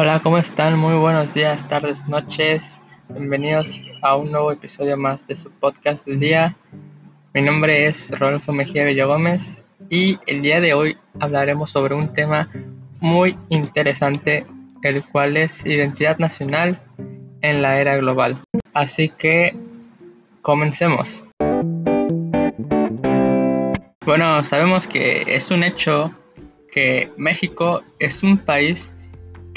Hola, ¿cómo están? Muy buenos días, tardes, noches. Bienvenidos a un nuevo episodio más de su podcast del día. Mi nombre es Rodolfo Mejía Villagómez y el día de hoy hablaremos sobre un tema muy interesante, el cual es identidad nacional en la era global. Así que comencemos. Bueno, sabemos que es un hecho que México es un país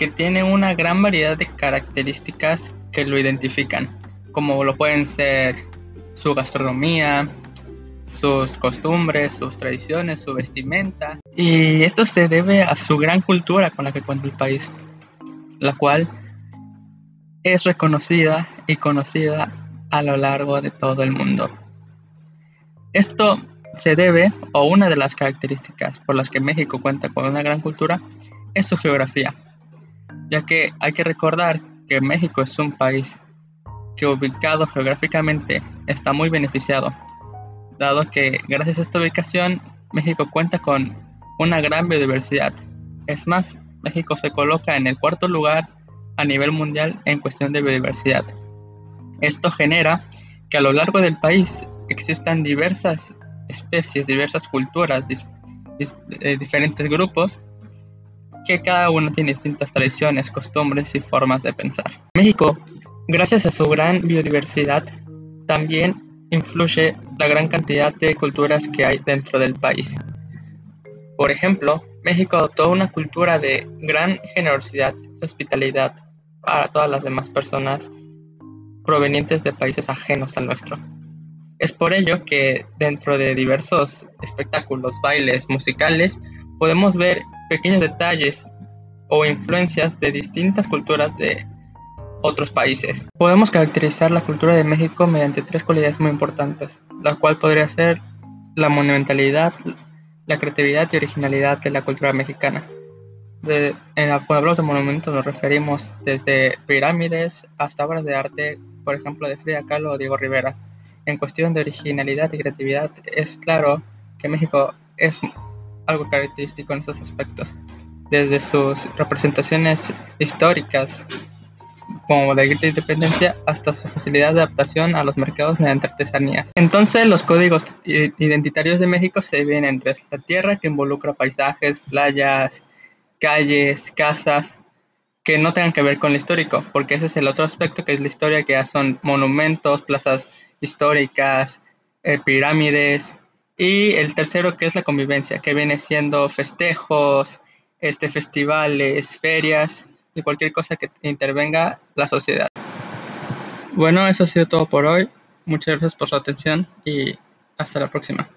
que tiene una gran variedad de características que lo identifican, como lo pueden ser su gastronomía, sus costumbres, sus tradiciones, su vestimenta. Y esto se debe a su gran cultura con la que cuenta el país, la cual es reconocida y conocida a lo largo de todo el mundo. Esto se debe, o una de las características por las que México cuenta con una gran cultura, es su geografía, ya que hay que recordar que México es un país que ubicado geográficamente está muy beneficiado, dado que gracias a esta ubicación México cuenta con una gran biodiversidad. Es más, México se coloca en el cuarto lugar a nivel mundial en cuestión de biodiversidad. Esto genera que a lo largo del país existan diversas especies, diversas culturas, eh, diferentes grupos, que cada uno tiene distintas tradiciones, costumbres y formas de pensar. México, gracias a su gran biodiversidad, también influye la gran cantidad de culturas que hay dentro del país. Por ejemplo, México adoptó una cultura de gran generosidad y hospitalidad para todas las demás personas provenientes de países ajenos al nuestro. Es por ello que dentro de diversos espectáculos, bailes, musicales, podemos ver pequeños detalles o influencias de distintas culturas de otros países. Podemos caracterizar la cultura de México mediante tres cualidades muy importantes, la cual podría ser la monumentalidad, la creatividad y originalidad de la cultura mexicana. En, cuando hablamos de monumentos nos referimos desde pirámides hasta obras de arte, por ejemplo, de Frida Kahlo o Diego Rivera. En cuestión de originalidad y creatividad, es claro que México es algo característico en estos aspectos, desde sus representaciones históricas, como la grita de independencia, hasta su facilidad de adaptación a los mercados mediante artesanías. Entonces, los códigos identitarios de México se dividen entre la tierra, que involucra paisajes, playas, calles, casas, que no tengan que ver con lo histórico, porque ese es el otro aspecto que es la historia, que ya son monumentos, plazas históricas, eh, pirámides, y el tercero que es la convivencia, que viene siendo festejos, este, festivales, ferias y cualquier cosa que intervenga la sociedad. Bueno, eso ha sido todo por hoy. Muchas gracias por su atención y hasta la próxima.